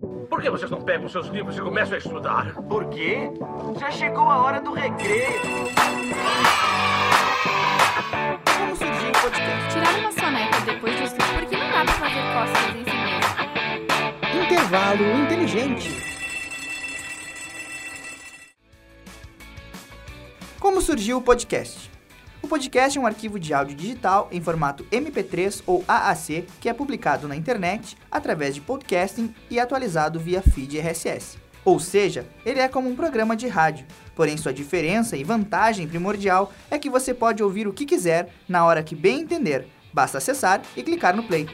Por que vocês não pegam seus livros e começam a estudar? Por quê? Já chegou a hora do recreio. Como surgiu o podcast? Tirar uma soneca depois do estudo, porque não dá pra fazer cócegas em si mesmo. Intervalo inteligente. Como surgiu o podcast? O podcast é um arquivo de áudio digital em formato MP3 ou AAC que é publicado na internet através de podcasting e atualizado via feed RSS. Ou seja, ele é como um programa de rádio, porém sua diferença e vantagem primordial é que você pode ouvir o que quiser na hora que bem entender. Basta acessar e clicar no play.